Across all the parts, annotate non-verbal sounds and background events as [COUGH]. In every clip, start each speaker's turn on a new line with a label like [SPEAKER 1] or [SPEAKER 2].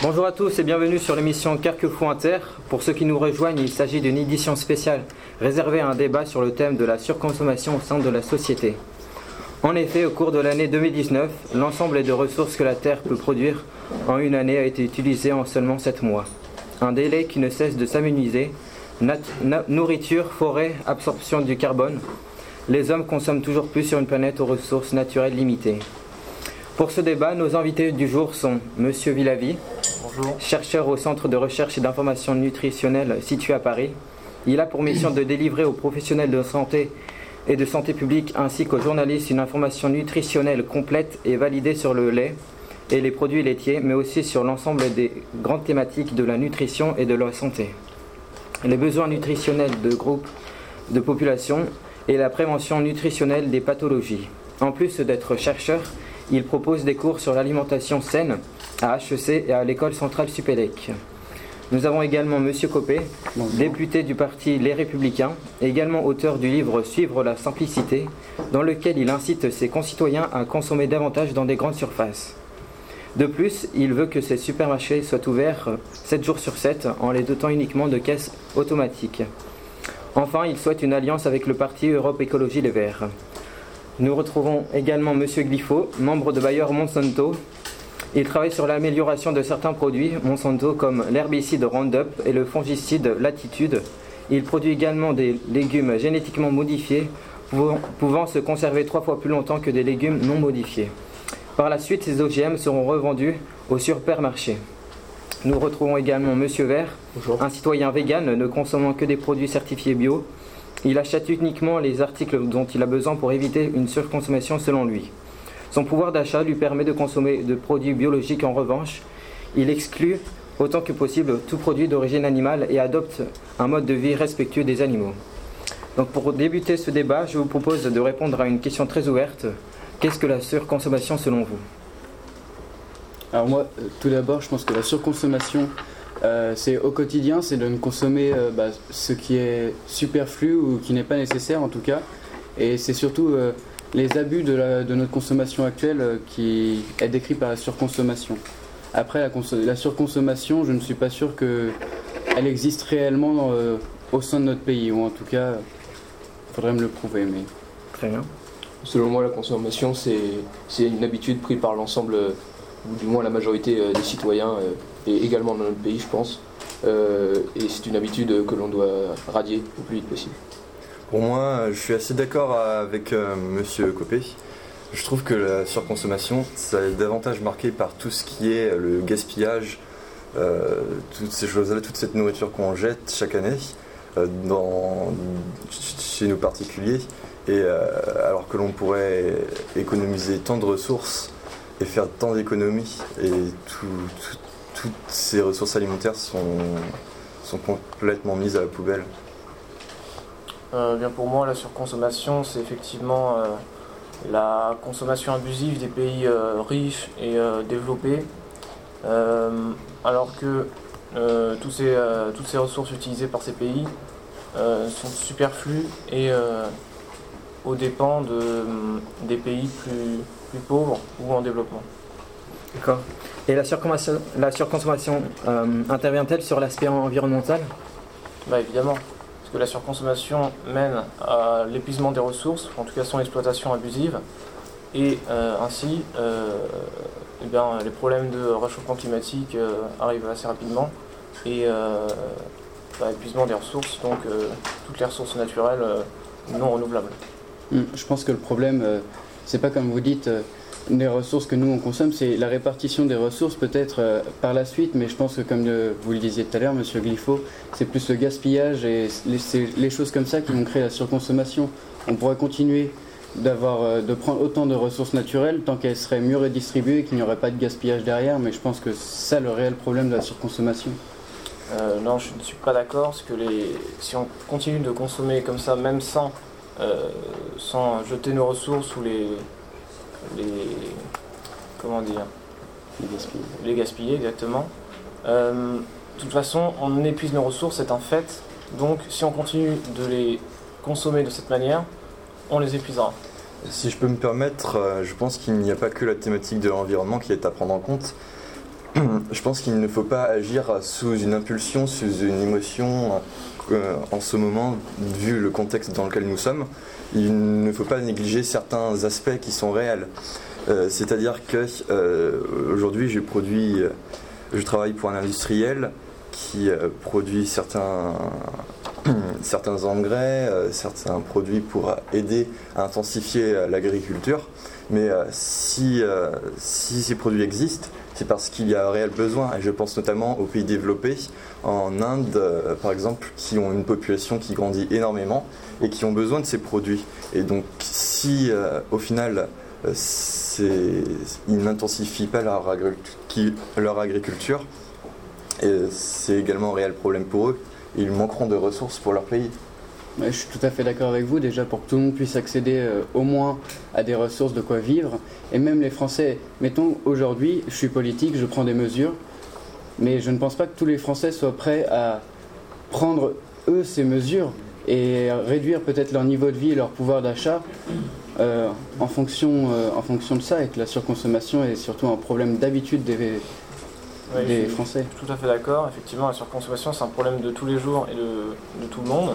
[SPEAKER 1] Bonjour à tous et bienvenue sur l'émission Carquefou Inter. Pour ceux qui nous rejoignent, il s'agit d'une édition spéciale réservée à un débat sur le thème de la surconsommation au sein de la société. En effet, au cours de l'année 2019, l'ensemble des ressources que la Terre peut produire en une année a été utilisé en seulement 7 mois. Un délai qui ne cesse de s'amenuiser. Nourriture, forêt, absorption du carbone. Les hommes consomment toujours plus sur une planète aux ressources naturelles limitées. Pour ce débat, nos invités du jour sont Monsieur Villavi, chercheur au Centre de recherche et d'information nutritionnelle situé à Paris. Il a pour mission de délivrer aux professionnels de santé et de santé publique ainsi qu'aux journalistes une information nutritionnelle complète et validée sur le lait et les produits laitiers, mais aussi sur l'ensemble des grandes thématiques de la nutrition et de la santé. Les besoins nutritionnels de groupes de population et la prévention nutritionnelle des pathologies. En plus d'être chercheur, il propose des cours sur l'alimentation saine à HEC et à l'école centrale Supélec. Nous avons également M. Copé, député du parti Les Républicains, également auteur du livre Suivre la simplicité, dans lequel il incite ses concitoyens à consommer davantage dans des grandes surfaces. De plus, il veut que ces supermarchés soient ouverts 7 jours sur 7 en les dotant uniquement de caisses automatiques. Enfin, il souhaite une alliance avec le parti Europe Écologie Les Verts. Nous retrouvons également M. Glifo, membre de Bayer Monsanto. Il travaille sur l'amélioration de certains produits Monsanto comme l'herbicide Roundup et le fongicide Latitude. Il produit également des légumes génétiquement modifiés pouvant, se conserver trois fois plus longtemps que des légumes non modifiés. Par la suite, ces OGM seront revendus au supermarché. Nous retrouvons également Monsieur Vert, un citoyen vegan ne consommant que des produits certifiés bio il achète uniquement les articles dont il a besoin pour éviter une surconsommation selon lui. Son pouvoir d'achat lui permet de consommer de produits biologiques en revanche. Il exclut autant que possible tout produit d'origine animale et adopte un mode de vie respectueux des animaux. Donc pour débuter ce débat, je vous propose de répondre à une question très ouverte. Qu'est-ce que la surconsommation selon vous?
[SPEAKER 2] Alors moi, euh, tout d'abord, je pense que la surconsommation, euh, c'est au quotidien, c'est de ne consommer euh, bah, ce qui est superflu ou qui n'est pas nécessaire en tout cas. Et c'est surtout euh, les abus de, notre consommation actuelle qui est décrit par la surconsommation. Après, la, la surconsommation, je ne suis pas sûr qu'elle existe réellement au sein de notre pays, ou en tout cas, il faudrait me le prouver. Mais...
[SPEAKER 1] Très bien.
[SPEAKER 3] Selon moi, la consommation, c'est une habitude prise par l'ensemble, ou du moins la majorité des citoyens et également dans notre pays, je pense. Euh, et c'est une habitude que l'on doit radier au plus vite possible.
[SPEAKER 4] Pour moi, je suis assez d'accord avec. Euh, Monsieur Copé. Je trouve que la surconsommation, ça est davantage marqué par tout ce qui est le gaspillage, euh, toutes ces choses-là, toute cette nourriture qu'on jette chaque année, dans, chez nos particuliers, et alors que l'on pourrait économiser tant de ressources et faire tant d'économies, et tout, toutes ces ressources alimentaires sont, sont complètement mises à la poubelle.
[SPEAKER 5] Euh, bien Pour moi, la surconsommation, c'est effectivement euh, la consommation abusive des pays euh, riches et développés, alors que ces, toutes ces ressources utilisées par ces pays sont superflues et aux dépens de, des pays plus, plus pauvres ou en développement.
[SPEAKER 1] D'accord. Et la surconsommation, la surconsommation euh, intervient-elle sur l'aspect environnemental?
[SPEAKER 5] Bah, Évidemment, parce que la surconsommation mène à l'épuisement des ressources, en tout cas son exploitation abusive, et euh, ainsi euh, eh bien, les problèmes de réchauffement climatique arrivent assez rapidement, et bah, épuisement des ressources, donc toutes les ressources naturelles non renouvelables.
[SPEAKER 2] Hmm, je pense que le problème, c'est pas comme vous dites des ressources que nous on consomme, c'est la répartition des ressources peut-être euh, par la suite, mais je pense que comme vous le disiez tout à l'heure, Monsieur Glifo, c'est plus le gaspillage et les, choses comme ça qui vont créer la surconsommation. On pourrait continuer d'avoir, euh, de prendre autant de ressources naturelles tant qu'elles seraient mieux redistribuées et qu'il n'y aurait pas de gaspillage derrière, mais je pense que c'est ça le réel problème de la surconsommation.
[SPEAKER 5] Euh, non, je ne suis pas d'accord, les, si on continue de consommer comme ça, même sans, sans jeter nos ressources ou les, les. Comment dire
[SPEAKER 2] Les gaspiller.
[SPEAKER 5] Les gaspiller, exactement. Euh, de toute façon, on épuise nos ressources, c'est un fait. Donc, si on continue de les consommer de cette manière, on les épuisera.
[SPEAKER 4] Si je peux me permettre, euh, je pense qu'il n'y a pas que la thématique de l'environnement qui est à prendre en compte. [CLEARS THROAT] je pense qu'il ne faut pas agir sous une impulsion, sous une émotion euh, en ce moment, vu le contexte dans lequel nous sommes. Il ne faut pas négliger certains aspects qui sont réels. Euh, c'est-à-dire que euh, aujourd'hui, je produis, je travaille pour un industriel qui produit certains, [CLEARS THROAT] certains engrais, certains produits pour aider à intensifier l'agriculture. Mais si, si ces produits existent, c'est parce qu'il y a un réel besoin. Et je pense notamment aux pays développés, en Inde euh, par exemple, qui ont une population qui grandit énormément et qui ont besoin de ces produits. Et donc si euh, au final euh, ils n'intensifient pas leur, leur agriculture, c'est également un réel problème pour eux. Ils manqueront de ressources pour leur pays
[SPEAKER 2] je suis tout à fait d'accord avec vous, déjà pour que tout le monde puisse accéder euh, au moins à des ressources de quoi vivre. Et même les Français, mettons aujourd'hui, je suis politique, je prends des mesures, mais je ne pense pas que tous les Français soient prêts à prendre eux ces mesures et réduire peut-être leur niveau de vie et leur pouvoir d'achat euh, en, fonction, euh, en fonction de ça et que la surconsommation est surtout un problème d'habitude des, des Français.
[SPEAKER 5] Tout à fait d'accord. Effectivement, la surconsommation, c'est un problème de tous les jours et de, de tout le monde.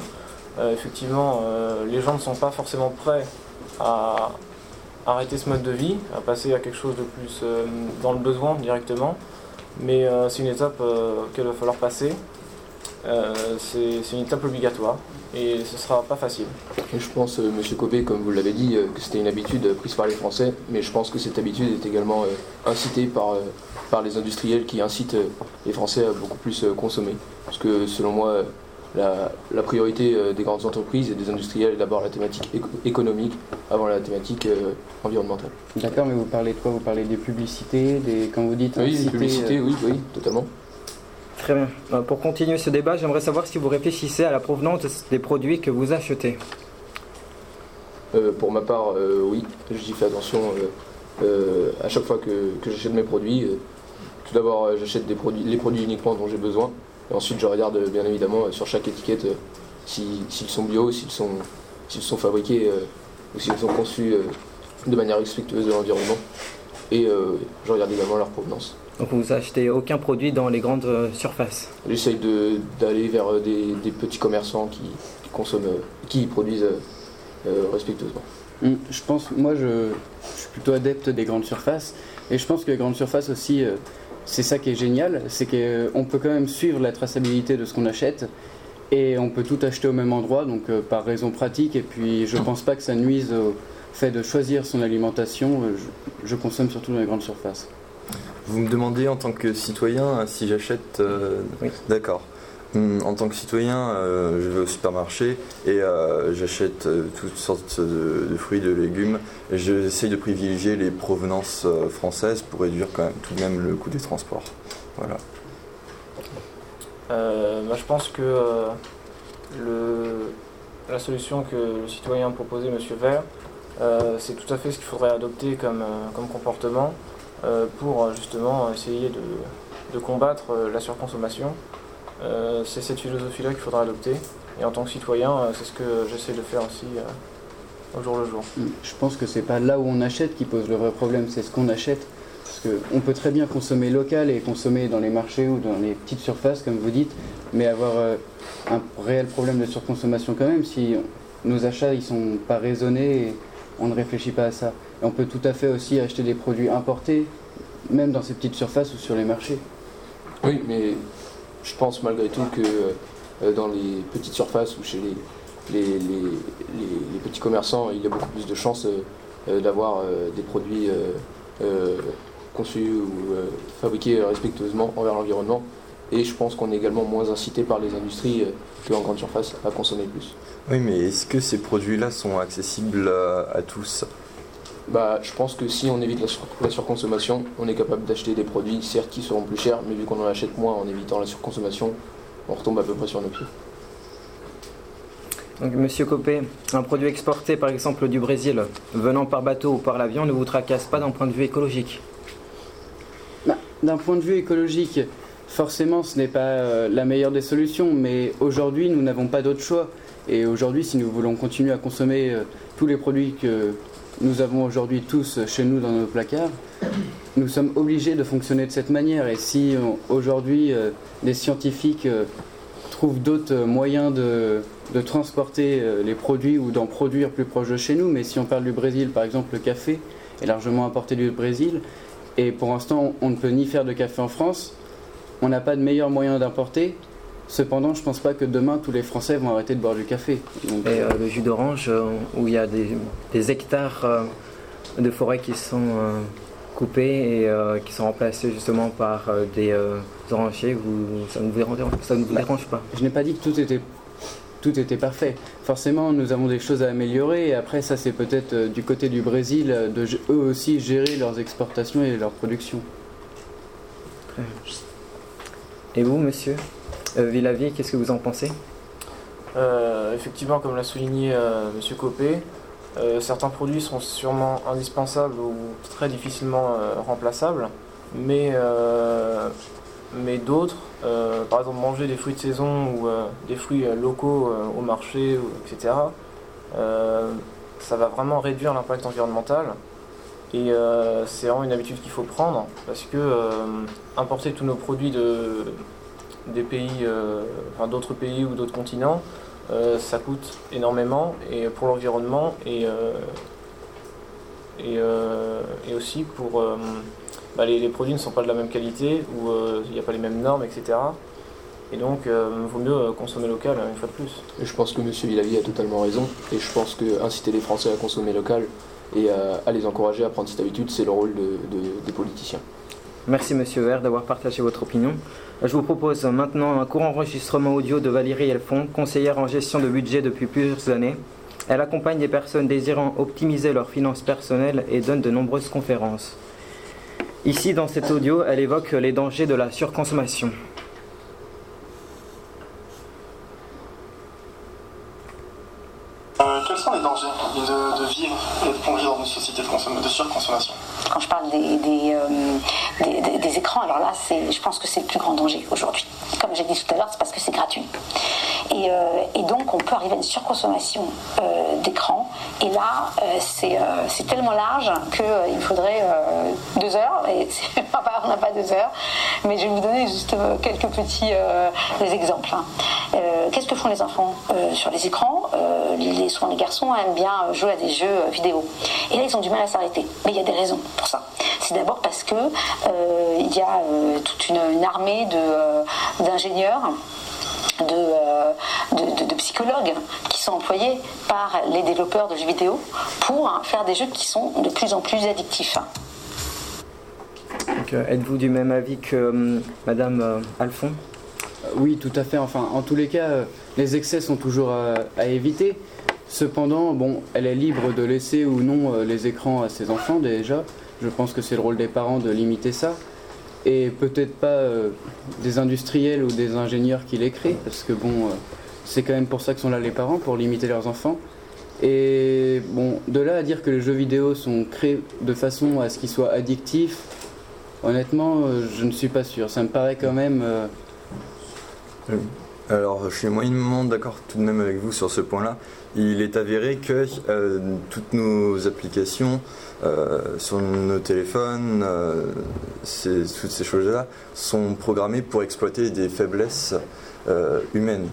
[SPEAKER 5] Euh, effectivement, euh, les gens ne sont pas forcément prêts à arrêter ce mode de vie, à passer à quelque chose de plus euh, dans le besoin directement. Mais c'est une étape qu'elle va falloir passer. c'est une étape obligatoire et ce sera pas facile.
[SPEAKER 3] je pense, Monsieur Copé, comme vous l'avez dit, que c'était une habitude prise par les Français, mais je pense que cette habitude est également incitée par, par les industriels qui incitent les Français à beaucoup plus consommer. Parce que selon moi, la, priorité euh, des grandes entreprises et des industriels est d'abord la thématique économique avant la thématique euh, environnementale.
[SPEAKER 2] D'accord, mais vous parlez de quoi? Vous parlez des publicités, des quand vous dites
[SPEAKER 3] oui, des publicités,
[SPEAKER 2] euh,
[SPEAKER 3] oui, oui, totalement.
[SPEAKER 1] Très bien. Pour continuer ce débat, j'aimerais savoir si vous réfléchissez à la provenance des produits que vous achetez.
[SPEAKER 3] pour ma part, oui, j'y fais attention à chaque fois que, que j'achète mes produits. tout d'abord, j'achète des produits, les produits uniquement dont j'ai besoin. Et ensuite, je regarde bien évidemment sur chaque étiquette euh, s'ils sont bio, s'ils sont, sont fabriqués euh, ou s'ils sont conçus euh, de manière respectueuse de l'environnement. Et je regarde également leur provenance.
[SPEAKER 1] Donc vous achetez aucun produit dans les grandes surfaces?
[SPEAKER 3] J'essaye d'aller vers des, petits commerçants qui, consomment, qui produisent respectueusement.
[SPEAKER 2] Hum, je pense, moi je, je, suis plutôt adepte des grandes surfaces et je pense que les grandes surfaces aussi c'est ça qui est génial, c'est qu'on peut quand même suivre la traçabilité de ce qu'on achète et on peut tout acheter au même endroit, donc euh, par raison pratique. Et puis je pense pas que ça nuise au fait de choisir son alimentation. Euh, je, consomme surtout dans les grandes surfaces.
[SPEAKER 4] Vous me demandez en tant que citoyen si j'achète. Euh, oui. D'accord. Hum, en tant que citoyen, euh, je vais au supermarché et euh, j'achète euh, toutes sortes de, fruits, de légumes. J'essaye de privilégier les provenances françaises pour réduire quand même tout de même le coût des transports. Voilà.
[SPEAKER 5] Bah, je pense que la solution que le citoyen proposait, M. Vert, c'est tout à fait ce qu'il faudrait adopter comme, comportement pour justement essayer de combattre la surconsommation. Euh, c'est cette philosophie-là qu'il faudra adopter. Et en tant que citoyen, euh, c'est ce que j'essaie de faire aussi euh, au jour le jour.
[SPEAKER 2] Mm. Je pense que c'est pas là où on achète qui pose le vrai problème, c'est ce qu'on achète. Parce qu'on peut très bien consommer local et consommer dans les marchés ou dans les petites surfaces, comme vous dites, mais avoir un réel problème de surconsommation quand même si nos achats ils sont pas raisonnés et on ne réfléchit pas à ça. Et on peut tout à fait aussi acheter des produits importés, même dans ces petites surfaces ou sur les marchés.
[SPEAKER 3] Oui, mais je pense malgré tout que euh, dans les petites surfaces ou chez les, petits commerçants, il y a beaucoup plus de chances euh, d'avoir euh, des produits conçus ou fabriqués respectueusement envers l'environnement. Et je pense qu'on est également moins incité par les industries qu'en grande surface à consommer plus.
[SPEAKER 4] Oui, mais est-ce que ces produits-là sont accessibles à tous?
[SPEAKER 3] Bah, je pense que si on évite la, surconsommation, on est capable d'acheter des produits, certes, qui seront plus chers, mais vu qu'on en achète moins en évitant la surconsommation, on retombe à peu près sur nos pieds.
[SPEAKER 1] Donc, Monsieur Copé, un produit exporté par exemple du Brésil, venant par bateau ou par l'avion, ne vous tracasse pas d'un point de vue écologique?
[SPEAKER 2] Bah, D'un point de vue écologique, forcément ce n'est pas euh, la meilleure des solutions, mais aujourd'hui nous n'avons pas d'autre choix. Et aujourd'hui, si nous voulons continuer à consommer euh, tous les produits que, nous avons aujourd'hui tous chez nous dans nos placards, nous sommes obligés de fonctionner de cette manière. Et si aujourd'hui des scientifiques trouvent d'autres moyens de, de transporter les produits ou d'en produire plus proche de chez nous, mais si on parle du Brésil, par exemple, le café est largement importé du Brésil, et pour l'instant, on ne peut ni faire de café en France, on n'a pas de meilleur moyen d'importer. Cependant, je ne pense pas que demain tous les Français vont arrêter de boire du café.
[SPEAKER 1] et euh, le jus d'orange, euh, où il y a des, hectares euh, de forêt qui sont coupés et qui sont remplacés justement par des orangers, ça ne vous dérange, ça ne vous dérange pas?
[SPEAKER 2] Je n'ai pas dit que tout était tout était parfait. Forcément, nous avons des choses à améliorer et après, ça, c'est peut-être du côté du Brésil de eux aussi gérer leurs exportations et leur production.
[SPEAKER 1] Et vous, monsieur? Euh, Villavie, qu'est-ce que vous en pensez?
[SPEAKER 5] Euh, Effectivement, comme l'a souligné euh, monsieur Copé, certains produits sont sûrement indispensables ou très difficilement remplaçables, mais, mais d'autres, par exemple manger des fruits de saison ou des fruits locaux au marché, etc., ça va vraiment réduire l'impact environnemental. Et c'est vraiment une habitude qu'il faut prendre parce que importer tous nos produits de, des pays, euh, enfin, d'autres pays ou d'autres continents, euh, ça coûte énormément et pour l'environnement et, euh, et, aussi pour bah, les, produits ne sont pas de la même qualité ou il n'y a pas les mêmes normes, etc. Et donc, il vaut mieux consommer local une fois de plus.
[SPEAKER 3] Et je pense que M. Villavie a totalement raison. Et je pense que inciter les Français à consommer local et à, les encourager à prendre cette habitude, c'est le rôle des politiciens.
[SPEAKER 1] Merci Monsieur Vert d'avoir partagé votre opinion. Je vous propose maintenant un court enregistrement audio de Valérie Elfond, conseillère en gestion de budget depuis plusieurs années. Elle accompagne des personnes désirant optimiser leurs finances personnelles et donne de nombreuses conférences. Ici, dans cet audio, elle évoque les dangers de la surconsommation.
[SPEAKER 6] Euh, quels sont les dangers de, vivre et de plonger dans une société de, surconsommation?
[SPEAKER 7] Quand je parle euh, des, écrans, alors là, je pense que c'est le plus grand danger aujourd'hui. Comme j'ai dit tout à l'heure, c'est parce que c'est gratuit. Et, euh, donc, on peut arriver à une surconsommation d'écran. Et là, c'est tellement large qu'il faudrait deux heures. Et [LAUGHS] on n'a pas deux heures. Mais je vais vous donner juste quelques petits exemples. Hein. Qu'est-ce que font les enfants sur les écrans? Les, souvent les garçons aiment bien jouer à des jeux euh, vidéo. Et là, ils ont du mal à s'arrêter. Mais il y a des raisons pour ça. C'est d'abord parce que euh, il y a euh, toute une, armée d'ingénieurs. De, de, psychologues qui sont employés par les développeurs de jeux vidéo pour hein, faire des jeux qui sont de plus en plus addictifs.
[SPEAKER 1] Êtes-vous du même avis que Madame Alphon?
[SPEAKER 2] Oui, tout à fait. Enfin, en tous les cas, les excès sont toujours à éviter. Cependant, bon, elle est libre de laisser ou non euh, les écrans à ses enfants déjà. Je pense que c'est le rôle des parents de limiter ça. Et peut-être pas euh, des industriels ou des ingénieurs qui les créent, parce que bon, euh, c'est quand même pour ça que sont là les parents, pour limiter leurs enfants. Et bon, de là à dire que les jeux vidéo sont créés de façon à ce qu'ils soient addictifs, honnêtement, je ne suis pas sûr. Ça me paraît quand même.
[SPEAKER 4] Alors, je suis moyennement d'accord tout de même avec vous sur ce point-là il est avéré que euh, toutes nos applications euh, sur nos téléphones, euh, toutes ces choses-là, sont programmées pour exploiter des faiblesses humaines.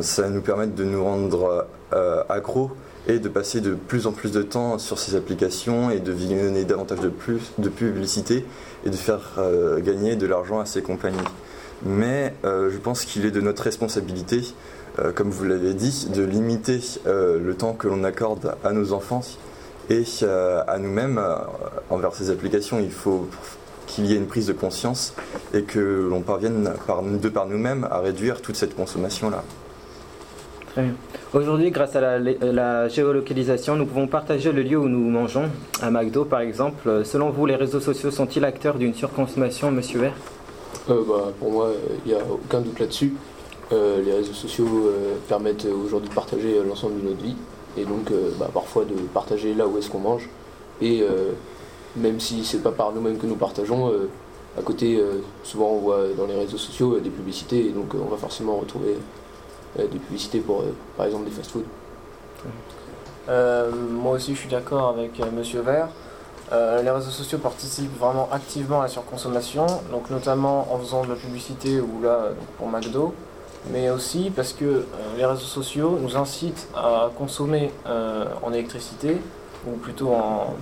[SPEAKER 4] ça nous permet de nous rendre accros et de passer de plus en plus de temps sur ces applications et de visionner davantage de, plus, de publicité et de faire gagner de l'argent à ces compagnies. Mais je pense qu'il est de notre responsabilité euh, comme vous l'avez dit, de limiter euh, le temps que l'on accorde à nos enfants et euh, à nous-mêmes envers ces applications. Il faut qu'il y ait une prise de conscience et que l'on parvienne par, de par nous-mêmes à réduire toute cette consommation-là.
[SPEAKER 1] Très bien. Aujourd'hui, grâce à la, la, géolocalisation, nous pouvons partager le lieu où nous mangeons, à McDo par exemple. Selon vous, les réseaux sociaux sont-ils acteurs d'une surconsommation, monsieur Vert?
[SPEAKER 3] Bah, Pour moi, il n'y a aucun doute là-dessus. Euh, les réseaux sociaux euh, permettent aujourd'hui de partager l'ensemble de notre vie et donc euh, bah, parfois de partager là où est-ce qu'on mange. Et même si c'est pas par nous-mêmes que nous partageons, à côté, souvent on voit dans les réseaux sociaux des publicités et donc on va forcément retrouver des publicités pour par exemple des fast-foods.
[SPEAKER 5] moi aussi je suis d'accord avec Monsieur Vert. Euh, les réseaux sociaux participent vraiment activement à la surconsommation, donc notamment en faisant de la publicité ou là pour McDo, mais aussi parce que euh, les réseaux sociaux nous incitent à consommer euh, en électricité ou plutôt en,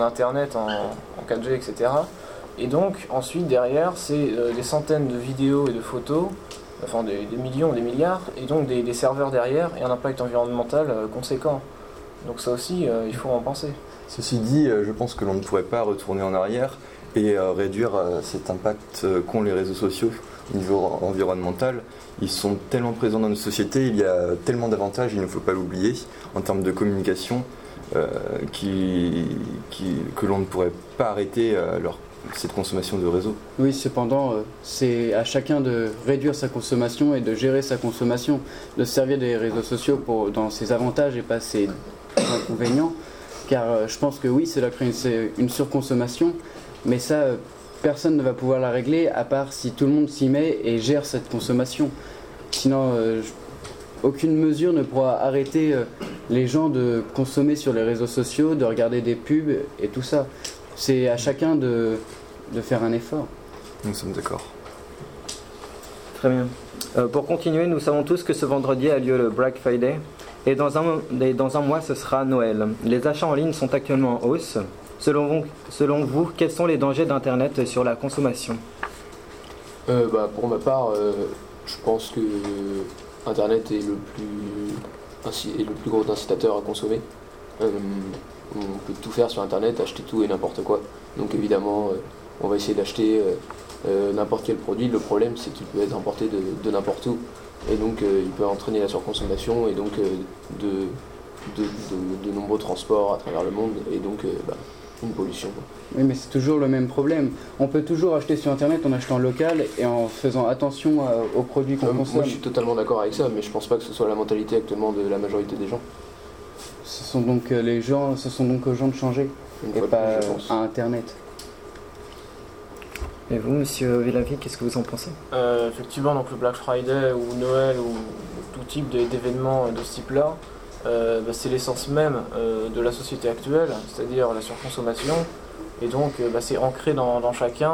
[SPEAKER 5] internet, en, en 4G, etc. Et donc ensuite derrière c'est euh, des centaines de vidéos et de photos, enfin des, millions, des milliards, et donc des, serveurs derrière et un impact environnemental euh, conséquent. Donc ça aussi euh, il faut en penser.
[SPEAKER 4] Ceci dit, euh, je pense que l'on ne pourrait pas retourner en arrière et euh, réduire euh, cet impact qu'ont les réseaux sociaux au niveau en- environnemental. Ils sont tellement présents dans nos sociétés, il y a tellement d'avantages, il ne faut pas l'oublier, en termes de communication, que l'on ne pourrait pas arrêter cette consommation de réseaux.
[SPEAKER 2] Oui, cependant, c'est à chacun de réduire sa consommation et de gérer sa consommation, de se servir des réseaux sociaux dans ses avantages et pas ses inconvénients. Car euh, je pense que oui, cela crée une, une surconsommation, mais ça, euh, personne ne va pouvoir la régler à part si tout le monde s'y met et gère cette consommation. Sinon, euh, aucune mesure ne pourra arrêter euh, les gens de consommer sur les réseaux sociaux, de regarder des pubs et tout ça. C'est à chacun de, de faire un effort.
[SPEAKER 4] Nous sommes d'accord.
[SPEAKER 1] Très bien. Euh, pour continuer, nous savons tous que ce vendredi a lieu le Black Friday et dans un, dans un mois ce sera Noël. Les achats en ligne sont actuellement en hausse. Selon vous, quels sont les dangers d'Internet sur la consommation?
[SPEAKER 3] Euh, bah, pour ma part, euh, je pense que Internet est le plus, est le plus gros incitateur à consommer. Euh, on peut tout faire sur Internet, acheter tout et n'importe quoi. Donc évidemment, on va essayer d'acheter n'importe quel produit. Le problème, c'est qu'il peut être importé de n'importe où. Et donc, euh, il peut entraîner la surconsommation et donc euh, de, de, de- de nombreux transports à travers le monde et donc euh, bah, une pollution.
[SPEAKER 2] Oui, mais c'est toujours le même problème. On peut toujours acheter sur Internet en achetant local et en faisant attention aux produits qu'on
[SPEAKER 3] Euh,
[SPEAKER 2] consomme.
[SPEAKER 3] moi, je suis totalement d'accord avec ça, mais je pense pas que ce soit la mentalité actuellement de la majorité des gens.
[SPEAKER 2] Ce sont donc les gens, ce sont donc aux gens de changer
[SPEAKER 3] Une
[SPEAKER 2] et pas
[SPEAKER 3] plus,
[SPEAKER 2] à Internet.
[SPEAKER 1] Et vous, monsieur Villavie, qu'est-ce que vous en pensez?
[SPEAKER 5] Euh, effectivement, donc le Black Friday ou Noël ou tout type d'événements de ce type-là, euh, bah, c'est l'essence même euh, de la société actuelle, c'est-à-dire la surconsommation. Et donc, bah, c'est ancré dans, chacun.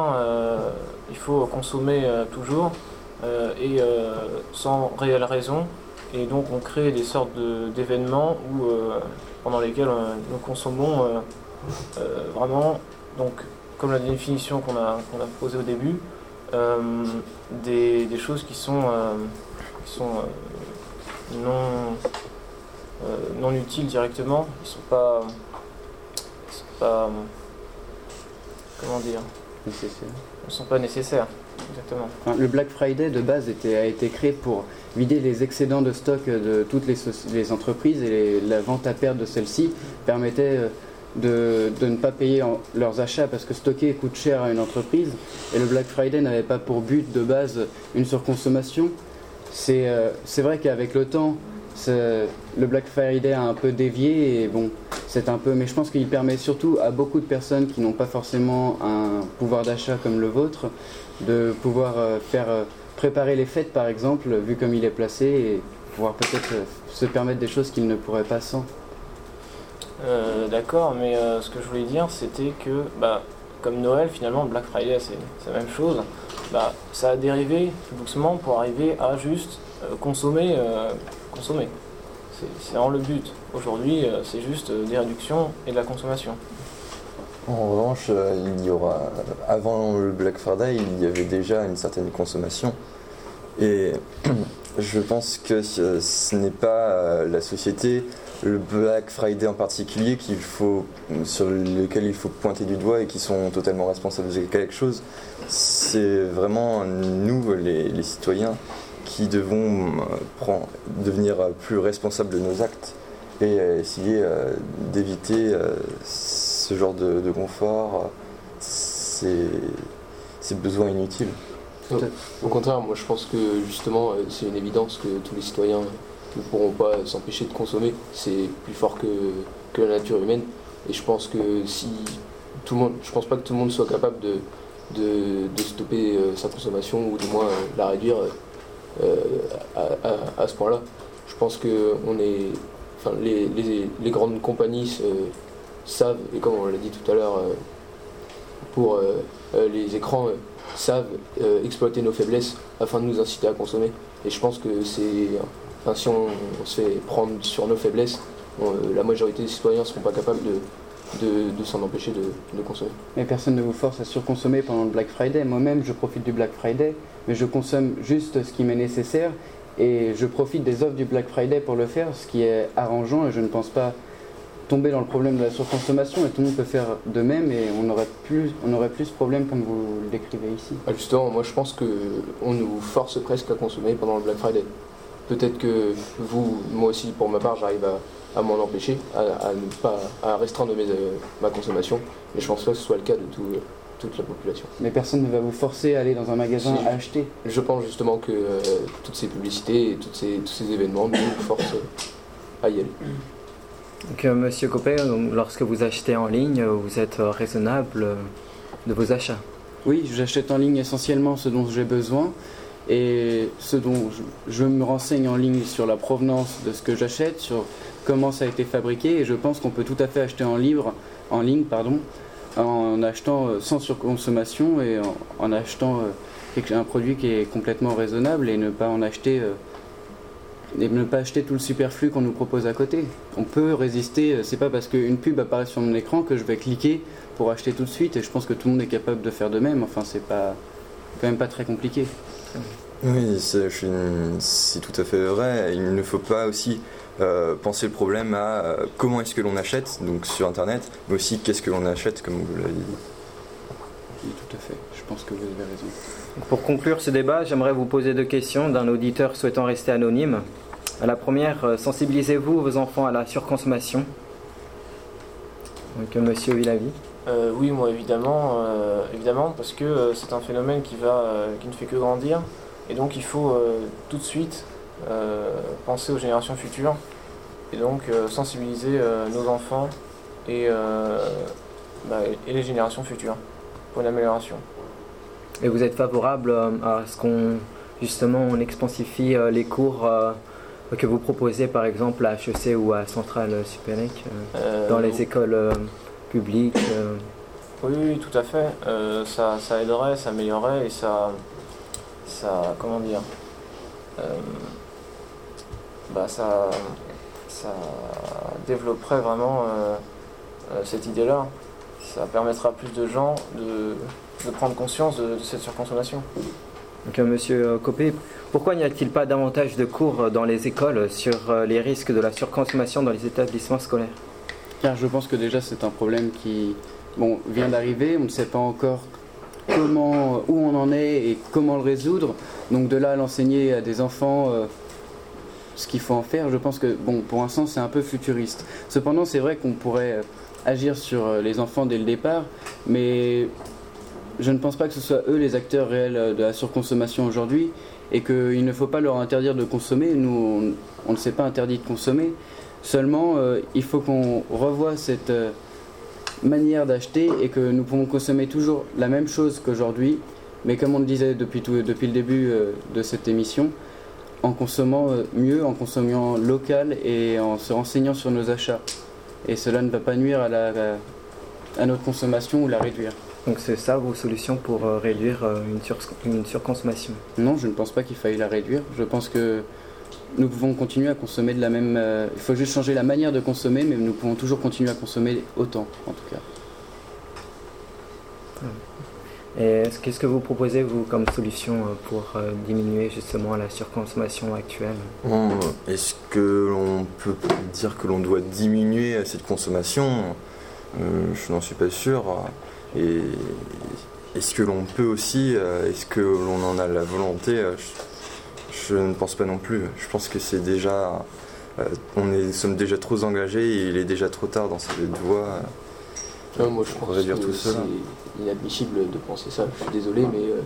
[SPEAKER 5] il faut consommer toujours et sans réelle raison. Et donc, on crée des sortes d'événements pendant lesquels nous consommons vraiment, donc, comme la définition qu'on a, qu'on a posée au début, euh, des, des choses qui sont, euh, qui sont euh, non, non utiles directement. Sont pas, ils sont pas, comment dire,
[SPEAKER 2] Nécessaire.
[SPEAKER 5] ils sont pas nécessaires. Exactement.
[SPEAKER 2] Enfin, le Black Friday de base était- a été créé pour vider les excédents de stock de toutes les, entreprises et les- la vente à perte de celles-ci permettait de, ne pas payer leurs achats parce que stocker coûte cher à une entreprise et le Black Friday n'avait pas pour but de base une surconsommation. C'est euh, vrai qu'avec le temps, le Black Friday a un peu dévié et bon, c'est un peu, mais je pense qu'il permet surtout à beaucoup de personnes qui n'ont pas forcément un pouvoir d'achat comme le vôtre de pouvoir euh, faire euh, préparer les fêtes par exemple, vu comme il est placé, et pouvoir peut-être se permettre des choses qu'ils ne pourraient pas sans.
[SPEAKER 5] Euh, D'accord, mais euh, ce que je voulais dire, c'était que, bah, comme Noël, finalement, Black Friday, c'est la même chose. Bah, ça a dérivé doucement pour arriver à juste euh, consommer, consommer. C'est- vraiment le but. Aujourd'hui, c'est juste des réductions et de la consommation.
[SPEAKER 4] En revanche, il y aura, avant le Black Friday, il y avait déjà une certaine consommation. Et [CLEARS THROAT] je pense que ce ce n'est pas euh, la société, le Black Friday en particulier, qu'il faut, sur lequel il faut pointer du doigt et qui sont totalement responsables de quelque chose. C'est vraiment nous, les, citoyens, qui devons euh, devenir plus responsables de nos actes et euh, essayer euh, d'éviter euh, ce genre de, confort, euh, ces besoins inutiles.
[SPEAKER 3] Au contraire, moi je pense que justement euh, c'est une évidence que tous les citoyens ne pourront pas s'empêcher de consommer. C'est plus fort que, que la nature humaine. Et je pense que si tout le monde, je pense pas que tout le monde soit capable de, de, stopper euh, sa consommation ou du moins euh, la réduire à, à- ce point-là. Je pense que on est, enfin, les, les- grandes compagnies savent, et comme on l'a dit tout à l'heure, pour les écrans, savent euh, exploiter nos faiblesses afin de nous inciter à consommer. Et je pense que c'est. Enfin, si on, se fait prendre sur nos faiblesses, euh, la majorité des citoyens ne seront pas capables de, de, de s'en empêcher de, de consommer.
[SPEAKER 2] Mais personne ne vous force à surconsommer pendant le Black Friday. Moi-même, je profite du Black Friday, mais je consomme juste ce qui m'est nécessaire et je profite des offres du Black Friday pour le faire, ce qui est arrangeant et je ne pense pas tomber dans le problème de la surconsommation et tout le monde peut faire de même et on aurait plus, on aurait plus ce problème comme vous le décrivez ici.
[SPEAKER 3] Ah, Justement, moi je pense qu'on nous force presque à consommer pendant le Black Friday. Peut-être que vous, moi aussi pour ma part, j'arrive à, à m'en empêcher, à, à ne pas à restreindre mes, euh, ma consommation, mais je pense pas que ce soit le cas de tout, euh, toute la population.
[SPEAKER 2] Mais personne ne va vous forcer à aller dans un magasin
[SPEAKER 3] Si.
[SPEAKER 2] à acheter.
[SPEAKER 3] Je pense justement que euh, toutes ces publicités et toutes ces, tous ces événements nous forcent à y aller.
[SPEAKER 1] Monsieur Copé, lorsque vous achetez en ligne, vous êtes raisonnable de vos achats.
[SPEAKER 2] Oui, j'achète en ligne essentiellement ce dont j'ai besoin et ce dont je, me renseigne en ligne sur la provenance de ce que j'achète, sur comment ça a été fabriqué et je pense qu'on peut tout à fait acheter en, livre, en ligne pardon, en achetant euh, sans surconsommation et en, achetant euh, un produit qui est complètement raisonnable et ne pas en acheter euh, et ne pas acheter tout le superflu qu'on nous propose à côté. On peut résister, euh, c'est pas parce qu'une pub apparaît sur mon écran que je vais cliquer pour acheter tout de suite et je pense que tout le monde est capable de faire de même. Enfin, c'est pas quand même pas très compliqué.
[SPEAKER 4] Oui, c'est tout à fait vrai. Il ne faut pas aussi euh, penser le problème à euh, comment est-ce que l'on achète, donc sur Internet, mais aussi qu'est-ce que l'on achète, comme vous l'avez dit.
[SPEAKER 2] Oui, tout à fait. Je pense que vous avez raison.
[SPEAKER 1] Pour conclure ce débat, j'aimerais vous poser deux questions d'un auditeur souhaitant rester anonyme. La première, euh, sensibilisez-vous vos enfants à la surconsommation? Donc, euh, Monsieur Villavi.
[SPEAKER 5] Euh, oui, moi évidemment, évidemment, parce que c'est un phénomène qui va, qui ne fait que grandir, et donc il faut tout de suite penser aux générations futures, et donc sensibiliser nos enfants et, bah, et les générations futures pour une amélioration.
[SPEAKER 1] Et vous êtes favorable euh, à ce qu'on justement on expensifie euh, les cours euh, que vous proposez par exemple à HEC ou à Centrale Supélec dans les écoles publiques
[SPEAKER 5] Oui, oui, tout à fait. Euh, ça, ça aiderait, ça améliorerait et ça, ça, comment dire, euh, bah ça, ça développerait vraiment euh, cette idée-là. Ça permettra à plus de gens de, de prendre conscience de, de cette surconsommation.
[SPEAKER 1] Donc, euh, Monsieur euh, Copé, pourquoi n'y a-t-il pas davantage de cours euh, dans les écoles sur les risques de la surconsommation dans les établissements scolaires?
[SPEAKER 2] Car je pense que déjà c'est un problème qui bon, vient d'arriver. On ne sait pas encore comment, où on en est et comment le résoudre. Donc de là à l'enseigner à des enfants euh, ce qu'il faut en faire, je pense que bon, pour l'instant c'est un peu futuriste. Cependant, c'est vrai qu'on pourrait agir sur les enfants dès le départ, mais je ne pense pas que ce soit eux les acteurs réels euh, de la surconsommation aujourd'hui et qu'il ne faut pas leur interdire de consommer. Nous, on, ne s'est pas interdit de consommer. Seulement, euh, il faut qu'on revoie cette euh, manière d'acheter et que nous pouvons consommer toujours la même chose qu'aujourd'hui, mais comme on le disait depuis, le début de cette émission, en consommant mieux, en consommant local et en se renseignant sur nos achats. Et cela ne va pas nuire à, la, à notre consommation ou la réduire.
[SPEAKER 1] Donc c'est ça vos solutions pour euh, réduire euh, une, sur- une surconsommation?
[SPEAKER 2] Non, je ne pense pas qu'il faille la réduire. Je pense que nous pouvons continuer à consommer de la même. euh, il faut juste changer la manière de consommer, mais nous pouvons toujours continuer à consommer autant, en tout cas.
[SPEAKER 1] Et est-ce- qu'est-ce que vous proposez, vous, comme solution pour euh, diminuer justement la surconsommation actuelle?
[SPEAKER 4] Bon, Est-ce que l'on peut dire que l'on doit diminuer cette consommation? Euh, Je n'en suis pas sûr. Et est-ce que l'on peut aussi, euh, est-ce que l'on en a la volonté Euh, je, je ne pense pas non plus. Je pense que c'est déjà, euh, on est, sommes déjà trop engagés et il est déjà trop tard dans cette voie.
[SPEAKER 3] Non, moi je pense que c'est inadmissible de penser ça. Je suis désolé, mais euh,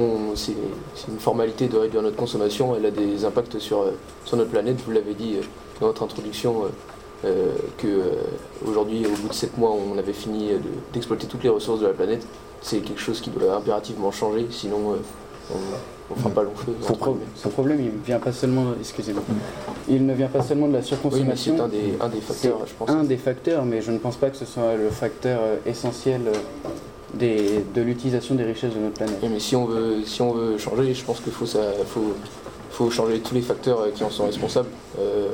[SPEAKER 3] on- c'est c'est une formalité de réduire notre consommation. Elle a des impacts sur, euh, sur notre planète. Vous l'avez dit euh, dans votre introduction, euh, que euh, aujourd'hui, au bout de 7 mois, on avait fini de- d'exploiter toutes les ressources de la planète. C'est quelque chose qui doit impérativement changer, sinon euh, on, on fera pas long feu.
[SPEAKER 2] Son, pro- problème, il vient pas seulement, excusez-moi, il ne vient pas seulement de la
[SPEAKER 3] Oui, mais
[SPEAKER 2] surconsommation.
[SPEAKER 3] c'est un des, un des facteurs, je pense.
[SPEAKER 2] un des facteurs, mais je ne pense pas que ce soit le facteur essentiel des- de l'utilisation des richesses de notre planète.
[SPEAKER 3] Oui, mais si on veut, si on veut changer, je pense qu'il faut, ça, faut, faut changer tous les facteurs qui en sont responsables, euh,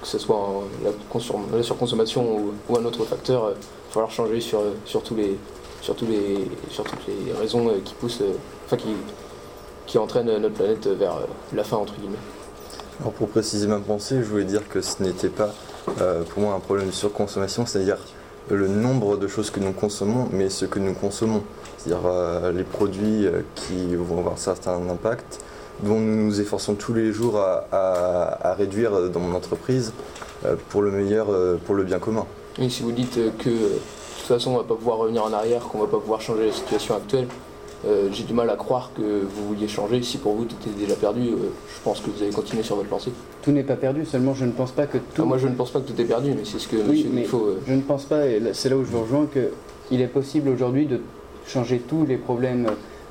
[SPEAKER 3] que ce soit la, surconsommation ou, un autre facteur. Il va falloir changer sur, euh, sur, tous les, sur, tous les, sur toutes les raisons euh, qui poussent, euh, enfin qui, qui entraînent euh, notre planète vers euh, la fin entre guillemets.
[SPEAKER 4] Alors pour préciser ma pensée, je voulais dire que ce n'était pas euh, pour moi un problème de surconsommation, c'est-à-dire le nombre de choses que nous consommons, mais ce que nous consommons, c'est-à-dire euh, les produits euh, qui vont avoir certain impact, dont nous nous efforçons tous les jours à, à- à réduire euh, dans mon entreprise euh, pour le meilleur, euh, pour le bien commun.
[SPEAKER 3] Et si vous dites que de toute façon on va pas pouvoir revenir en arrière, qu'on va pas pouvoir changer la situation actuelle, euh, j'ai du mal à croire que vous vouliez changer. Si pour vous tout est déjà perdu, euh, je pense que vous allez continuer sur votre lancée.
[SPEAKER 2] Tout n'est pas perdu, seulement je ne pense pas que tout.
[SPEAKER 3] Ah, moi je ne pense pas que tout est perdu, mais c'est ce que
[SPEAKER 2] Oui,
[SPEAKER 3] monsieur euh,
[SPEAKER 2] je ne pense pas, et c'est là où je vous rejoins, qu'il est possible aujourd'hui de changer tous les problèmes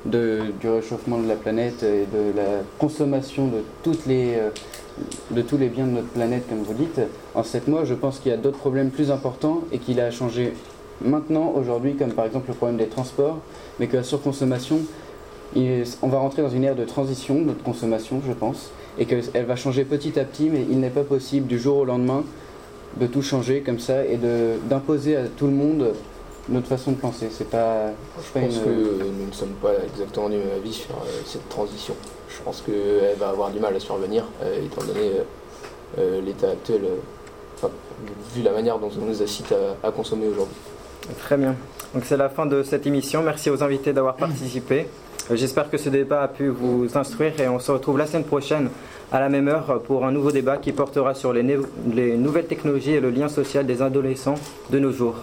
[SPEAKER 2] de- du réchauffement de la planète et de la consommation de, toutes les, euh, de tous les biens de notre planète, comme vous dites. En sept mois, je pense qu'il y a d'autres problèmes plus importants et qu'il a à changer maintenant, aujourd'hui, comme par exemple le problème des transports, mais que la surconsommation, on va rentrer dans une ère de transition notre consommation, je pense, et qu'elle va changer petit à petit, mais il n'est pas possible du jour au lendemain de tout changer comme ça et d'imposer à tout le monde notre façon de penser. C'est pas,
[SPEAKER 3] je
[SPEAKER 2] pas
[SPEAKER 3] pense
[SPEAKER 2] une-
[SPEAKER 3] que nous ne sommes pas exactement du même avis sur euh, cette transition. Je pense qu'elle va avoir du mal à survenir, euh, étant donné euh, euh, l'état actuel, euh, enfin, vu la manière dont on nous incite à, à consommer aujourd'hui.
[SPEAKER 1] Très bien. Donc c'est la fin de cette émission. Merci aux invités d'avoir participé. J'espère que ce débat a pu vous instruire et on se retrouve la semaine prochaine à la même heure pour un nouveau débat qui portera sur les nouvelles technologies et le lien social des adolescents de nos jours.